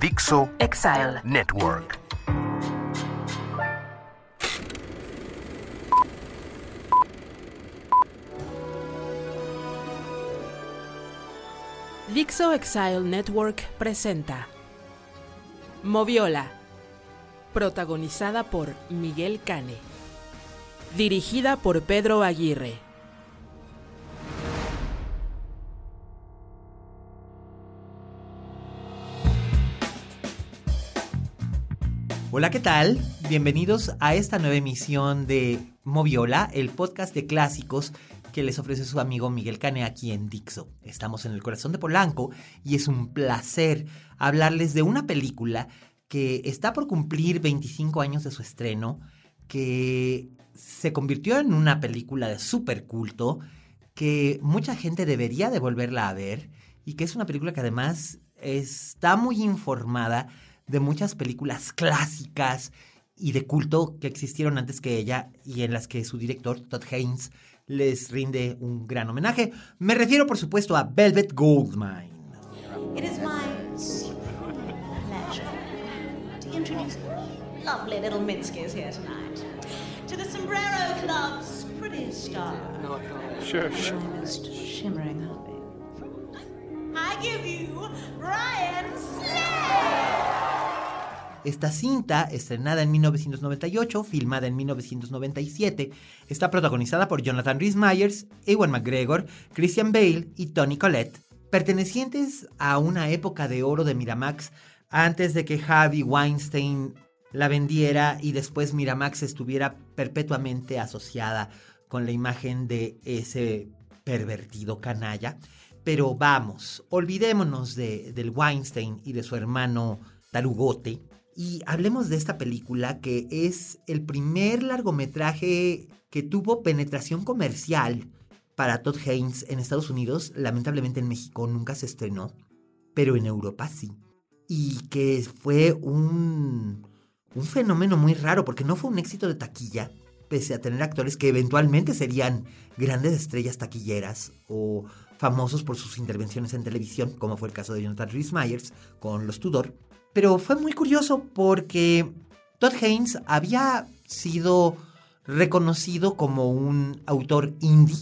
Dixo Exile. Network. Dixo Exile Network presenta Moviola, protagonizada por Miguel Cane, dirigida por Pedro Aguirre. Hola, ¿qué tal? Bienvenidos a esta nueva emisión de Moviola, el podcast de clásicos que les ofrece su amigo Miguel Cane aquí en Dixo. Estamos en el corazón de Polanco y es un placer hablarles de una película que está por cumplir 25 años de su estreno, que se convirtió en una película de super culto, que mucha gente debería de volverla a ver y que es una película que además está muy informada de muchas películas clásicas y de culto que existieron antes que ella y en las que su director, Todd Haynes, les rinde un gran homenaje. Me refiero, por supuesto, a Velvet Goldmine. It is my pleasure to introduce lovely little Mitskis here tonight to the Sombrero Club's prettiest star. Sure, sure. Shimmering. I give you Brian Slade! Esta cinta, estrenada en 1998, filmada en 1997, está protagonizada por Jonathan Rhys Myers, Ewan McGregor, Christian Bale y Tony Collette, pertenecientes a una época de oro de Miramax antes de que Harvey Weinstein la vendiera y después Miramax estuviera perpetuamente asociada con la imagen de ese pervertido canalla. Pero vamos, olvidémonos de, del Weinstein y de su hermano Tarugote y hablemos de esta película que es el primer largometraje que tuvo penetración comercial para Todd Haynes en Estados Unidos. Lamentablemente en México nunca se estrenó, pero en Europa sí. Y que fue un, un fenómeno muy raro porque no fue un éxito de taquilla, pese a tener actores que eventualmente serían grandes estrellas taquilleras o famosos por sus intervenciones en televisión, como fue el caso de Jonathan Rhys Myers con Los Tudor. Pero fue muy curioso porque Todd Haynes había sido reconocido como un autor indie.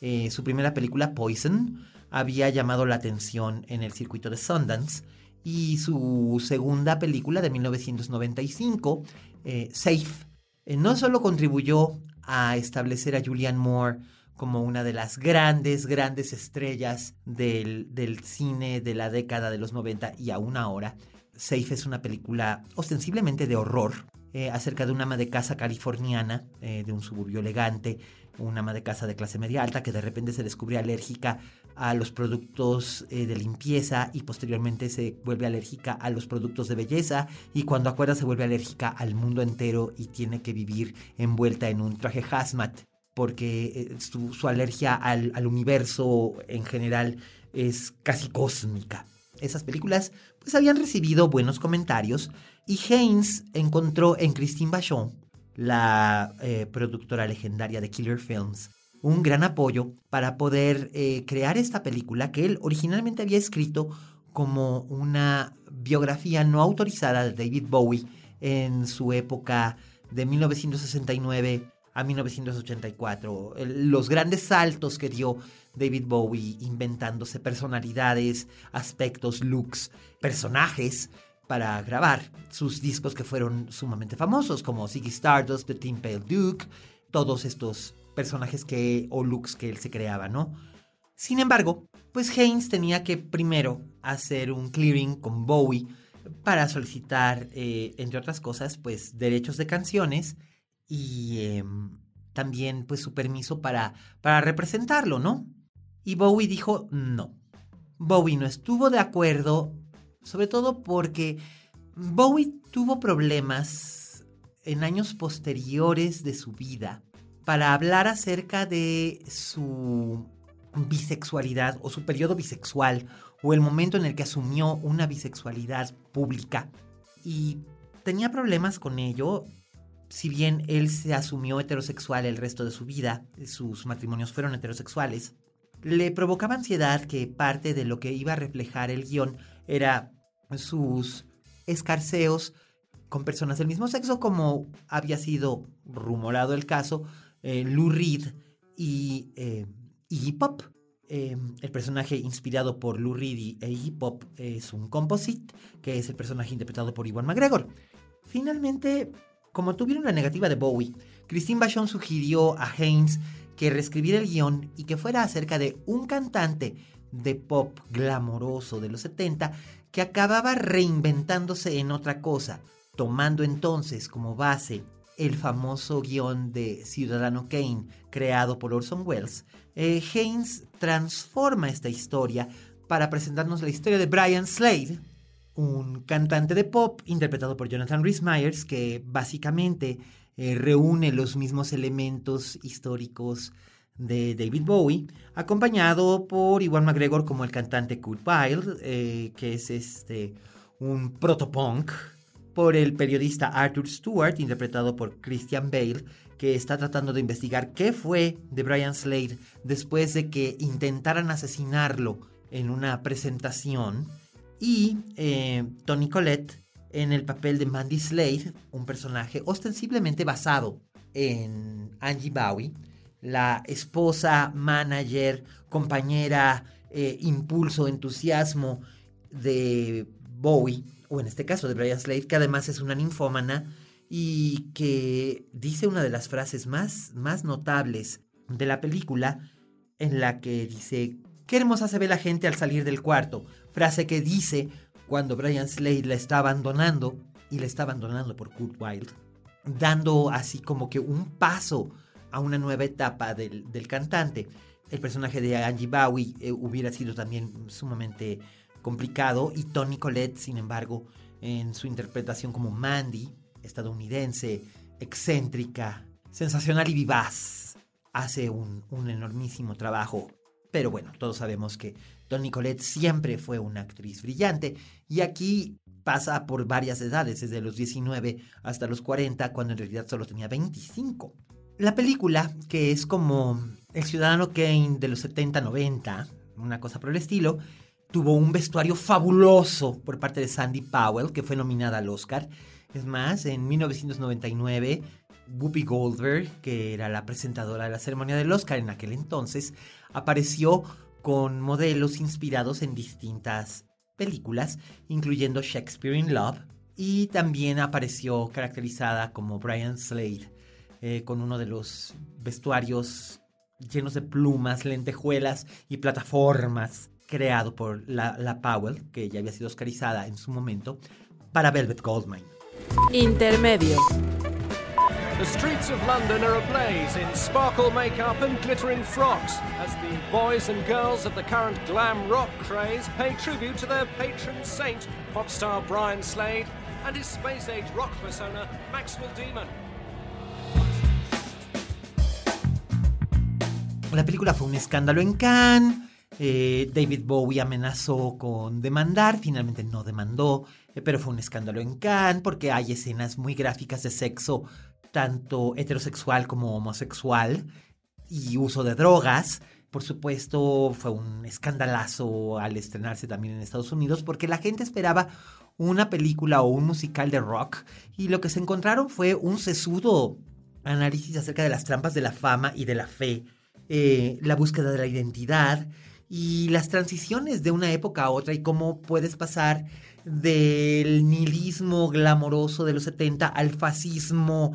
Eh, su primera película, Poison, había llamado la atención en el circuito de Sundance. Y su segunda película de 1995, eh, Safe, eh, no solo contribuyó a establecer a Julianne Moore como una de las grandes, grandes estrellas del, del cine de la década de los 90 y aún ahora, Safe es una película ostensiblemente de horror eh, acerca de una ama de casa californiana, eh, de un suburbio elegante, una ama de casa de clase media alta que de repente se descubre alérgica a los productos eh, de limpieza y posteriormente se vuelve alérgica a los productos de belleza y cuando acuerda se vuelve alérgica al mundo entero y tiene que vivir envuelta en un traje hazmat porque su, alergia al, al universo en general es casi cósmica esas películas pues habían recibido buenos comentarios y Haynes encontró en Christine Vachon, la eh, productora legendaria de Killer Films, un gran apoyo para poder eh, crear esta película que él originalmente había escrito como una biografía no autorizada de David Bowie en su época de 1969 a 1984. El- los grandes saltos que dio David Bowie inventándose personalidades, aspectos, looks, personajes para grabar sus discos que fueron sumamente famosos, como Ziggy Stardust, The Tim Pale Duke, todos estos personajes que o looks que él se creaba, ¿no? Sin embargo, pues Haynes tenía que primero hacer un clearing con Bowie para solicitar, eh, entre otras cosas, pues derechos de canciones y em, también pues su permiso para, para representarlo, ¿no? Y Bowie dijo no. Bowie no estuvo de acuerdo, sobre todo porque Bowie tuvo problemas en años posteriores de su vida para hablar acerca de su bisexualidad o su periodo bisexual o el momento en el que asumió una bisexualidad pública. Y tenía problemas con ello, si bien él se asumió heterosexual el resto de su vida, sus matrimonios fueron heterosexuales, le provocaba ansiedad que parte de lo que iba a reflejar el guion era sus escarceos con personas del mismo sexo, como había sido rumorado el caso, eh, Lou Reed y eh, Iggy Pop. Eh, el personaje inspirado por Lou Reed e Iggy Pop es un composite, que es el personaje interpretado por Iwan McGregor. Finalmente, como tuvieron la negativa de Bowie, Christine Vachon sugirió a Haynes que reescribiera el guion y que fuera acerca de un cantante de pop glamoroso de los 70 que acababa reinventándose en otra cosa, tomando entonces como base el famoso guion de Ciudadano Kane creado por Orson Welles, eh, Haynes transforma esta historia para presentarnos la historia de Brian Slade, un cantante de pop interpretado por Jonathan Rhys Myers que básicamente eh, reúne los mismos elementos históricos de David Bowie, acompañado por Iwan McGregor como el cantante Kurt Weill, eh, que es este, un protopunk, por el periodista Arthur Stewart, interpretado por Christian Bale, que está tratando de investigar qué fue de Brian Slade después de que intentaran asesinarlo en una presentación, y eh, Tony Collette en el papel de Mandy Slade, un personaje ostensiblemente basado en Angie Bowie, la esposa, manager, compañera, eh, impulso, entusiasmo de Bowie, o en este caso de Brian Slade, que además es una ninfómana y que dice una de las frases más, más notables de la película, en la que dice, qué hermosa se ve la gente al salir del cuarto, frase que dice cuando Brian Slade la está abandonando, y la está abandonando por Kurt Wilde, dando así como que un paso a una nueva etapa del, cantante. El personaje de Angie Bowie eh, hubiera sido también sumamente complicado y Tony Collette, sin embargo, en su interpretación como Mandy, estadounidense, excéntrica, sensacional y vivaz, hace un, un enormísimo trabajo. Pero bueno, todos sabemos que Tony Collette siempre fue una actriz brillante y aquí pasa por varias edades, desde los 19 hasta los 40, cuando en realidad solo tenía 25. La película, que es como El Ciudadano Kane de los 70-90, una cosa por el estilo, tuvo un vestuario fabuloso por parte de Sandy Powell, que fue nominada al Oscar. Es más, en 1999, Whoopi Goldberg, que era la presentadora de la ceremonia del Oscar en aquel entonces, apareció con modelos inspirados en distintas películas, incluyendo Shakespeare in Love, y también apareció caracterizada como Brian Slade eh, con uno de los vestuarios llenos de plumas, lentejuelas y plataformas creado por la, la Powell, que ya había sido oscarizada en su momento, para Velvet Goldmine. Intermedio. The streets of London are ablaze in sparkle makeup and glittering frocks as the boys and girls of the current glam rock craze pay tribute to their patron saint, pop star Brian Slade, and his space age rock persona, Maxwell Demon. La película fue un escándalo en Cannes. Eh, David Bowie amenazó con demandar, finalmente no demandó, eh, pero fue un escándalo en Cannes porque hay escenas muy gráficas de sexo, tanto heterosexual como homosexual, y uso de drogas. Por supuesto, fue un escandalazo al estrenarse también en Estados Unidos porque la gente esperaba una película o un musical de rock y lo que se encontraron fue un sesudo análisis acerca de las trampas de la fama y de la fe eh, la búsqueda de la identidad y las transiciones de una época a otra y cómo puedes pasar del nihilismo glamoroso de los 70 al fascismo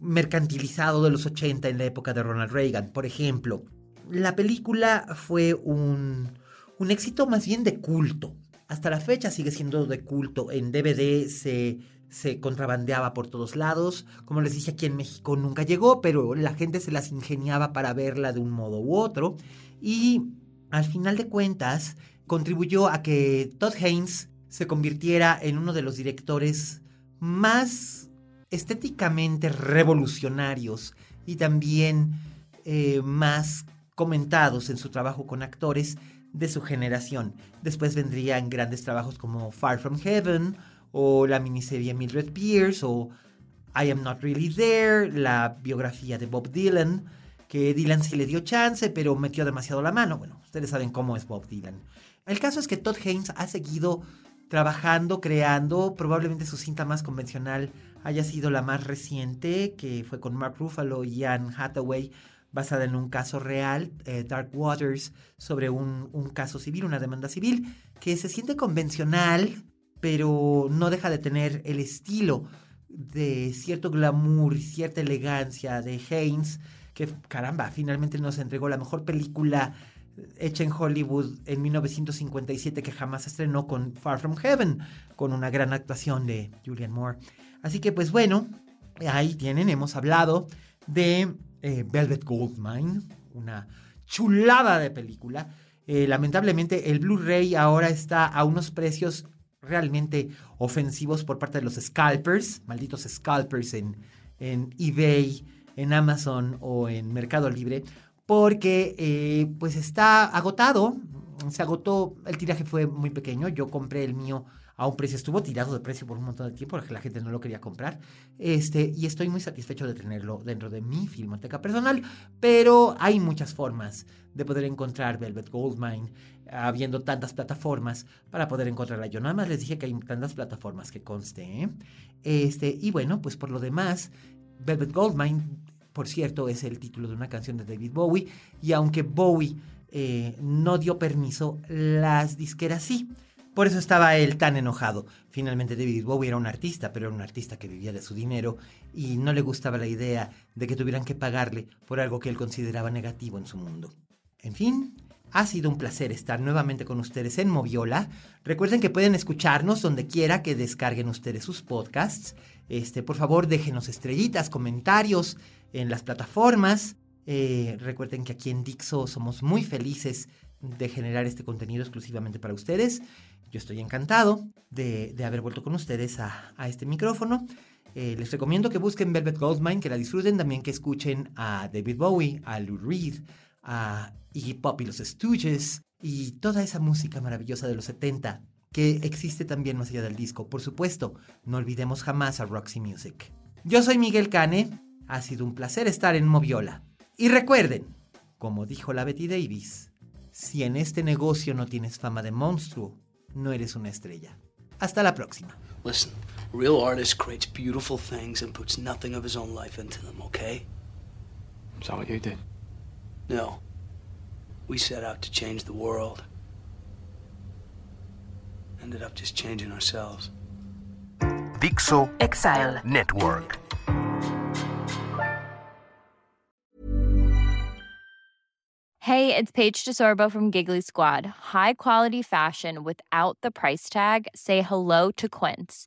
mercantilizado de los 80 en la época de Ronald Reagan. Por ejemplo, la película fue un, un éxito más bien de culto. Hasta la fecha sigue siendo de culto. En DVD se se contrabandeaba por todos lados. Como les dije, aquí en México nunca llegó, pero la gente se las ingeniaba para verla de un modo u otro. Y al final de cuentas, contribuyó a que Todd Haynes se convirtiera en uno de los directores más estéticamente revolucionarios y también eh, más comentados en su trabajo con actores de su generación. Después vendrían grandes trabajos como Far From Heaven o la miniserie Mildred Pierce o I Am Not Really There, la biografía de Bob Dylan, que Dylan sí le dio chance, pero metió demasiado la mano. Bueno, ustedes saben cómo es Bob Dylan. El caso es que Todd Haynes ha seguido trabajando, creando, probablemente su cinta más convencional haya sido la más reciente, que fue con Mark Ruffalo y Anne Hathaway, basada en un caso real, eh, Dark Waters, sobre un, un, caso civil, una demanda civil, que se siente convencional, pero no deja de tener el estilo de cierto glamour y cierta elegancia de Haynes, que caramba, finalmente nos entregó la mejor película hecha en Hollywood en 1957 que jamás estrenó con Far From Heaven, con una gran actuación de Julian Moore. Así que pues bueno, ahí tienen, hemos hablado de eh, Velvet Goldmine, una chulada de película. Eh, lamentablemente el Blu-ray ahora está a unos precios realmente ofensivos por parte de los scalpers, malditos scalpers en, en eBay, en Amazon o en Mercado Libre, porque eh, pues está agotado, se agotó, el tiraje fue muy pequeño, yo compré el mío a un precio, estuvo tirado de precio por un montón de tiempo porque la gente no lo quería comprar, este, y estoy muy satisfecho de tenerlo dentro de mi filmoteca personal, pero hay muchas formas de poder encontrar Velvet Goldmine, habiendo tantas plataformas para poder encontrarla. Yo nada más les dije que hay tantas plataformas que conste, ¿eh? este, y bueno, pues por lo demás, Velvet Goldmine por cierto, es el título de una canción de David Bowie, y aunque Bowie eh, no dio permiso, las disqueras sí. Por eso estaba él tan enojado. Finalmente David Bowie era un artista, pero era un artista que vivía de su dinero y no le gustaba la idea de que tuvieran que pagarle por algo que él consideraba negativo en su mundo. En fin, ha sido un placer estar nuevamente con ustedes en Moviola. Recuerden que pueden escucharnos donde quiera que descarguen ustedes sus podcasts. Este, por favor, déjenos estrellitas, comentarios, en las plataformas. Eh, recuerden que aquí en Dixo somos muy felices de generar este contenido exclusivamente para ustedes. Yo estoy encantado de, haber vuelto con ustedes a, este micrófono. Eh, les recomiendo que busquen Velvet Goldmine, que la disfruten, también que escuchen a David Bowie, a Lou Reed, a Iggy Pop y los Stooges y toda esa música maravillosa de los 70 que existe también más allá del disco. Por supuesto, no olvidemos jamás a Roxy Music. Yo soy Miguel Cane ha sido un placer estar en Moviola. Y recuerden, como dijo la Betty Davis, si en este negocio no tienes fama de monstruo, no eres una estrella. Hasta la próxima. Listen, a real artist creates beautiful things and puts nothing of his own life into them, okay? Is that what you did? No. We set out to change the world. Ended up just changing ourselves. Dixo Exile Network. Hey, it's Paige DeSorbo from Giggly Squad. High quality fashion without the price tag. Say hello to Quince.